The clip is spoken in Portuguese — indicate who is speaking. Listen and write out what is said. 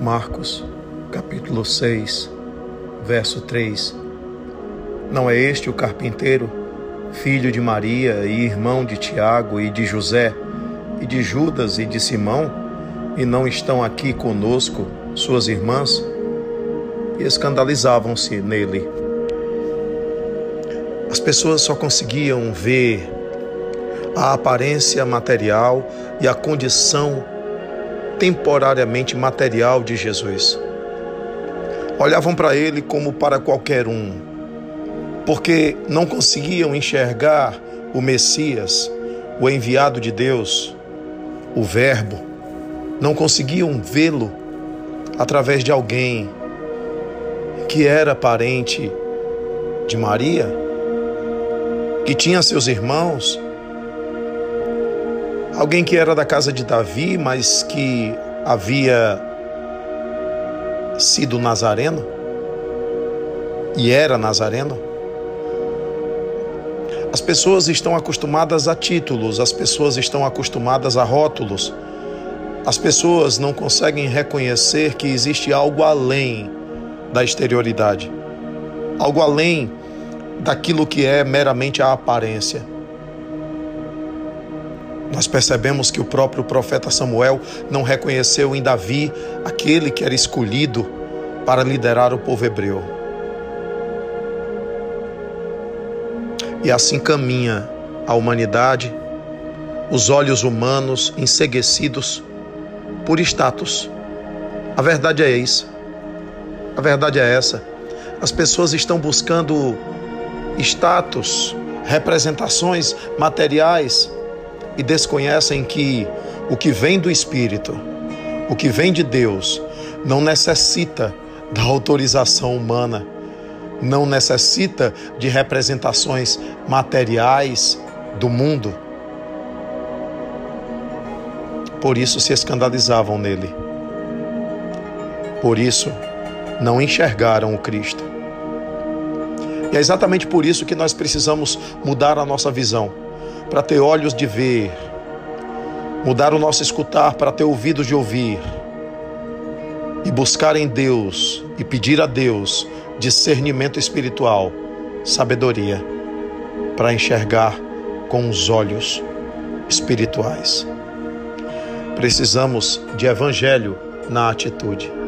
Speaker 1: Marcos, capítulo 6, verso 3. Não é este o carpinteiro, filho de Maria e irmão de Tiago e de José, e de Judas e de Simão, e não estão aqui conosco suas irmãs? E escandalizavam-se nele. As pessoas só conseguiam ver a aparência material e a condição temporariamente material de Jesus. Olhavam para ele como para qualquer um, porque não conseguiam enxergar o Messias, o enviado de Deus, o Verbo, não conseguiam vê-lo através de alguém que era parente de Maria, que tinha seus irmãos alguém que era da casa de Davi, mas que havia sido nazareno e era nazareno. As pessoas estão acostumadas a títulos, as pessoas estão acostumadas a rótulos. As pessoas não conseguem reconhecer que existe algo além da exterioridade, algo além daquilo que é meramente a aparência. Nós percebemos que o próprio profeta Samuel não reconheceu em Davi aquele que era escolhido para liderar o povo hebreu. E assim caminha a humanidade, os olhos humanos enseguecidos por status. A verdade é isso. A verdade é essa. As pessoas estão buscando status, representações materiais e desconhecem que o que vem do Espírito, o que vem de Deus, não necessita da autorização humana, não necessita de representações materiais do mundo. Por isso se escandalizavam nele. Por isso não enxergaram o Cristo. E é exatamente por isso que nós precisamos mudar a nossa visão para ter olhos de ver, mudar o nosso escutar para ter ouvidos de ouvir, e buscar em Deus e pedir a Deus discernimento espiritual, sabedoria, para enxergar com os olhos espirituais. Precisamos de evangelho na atitude.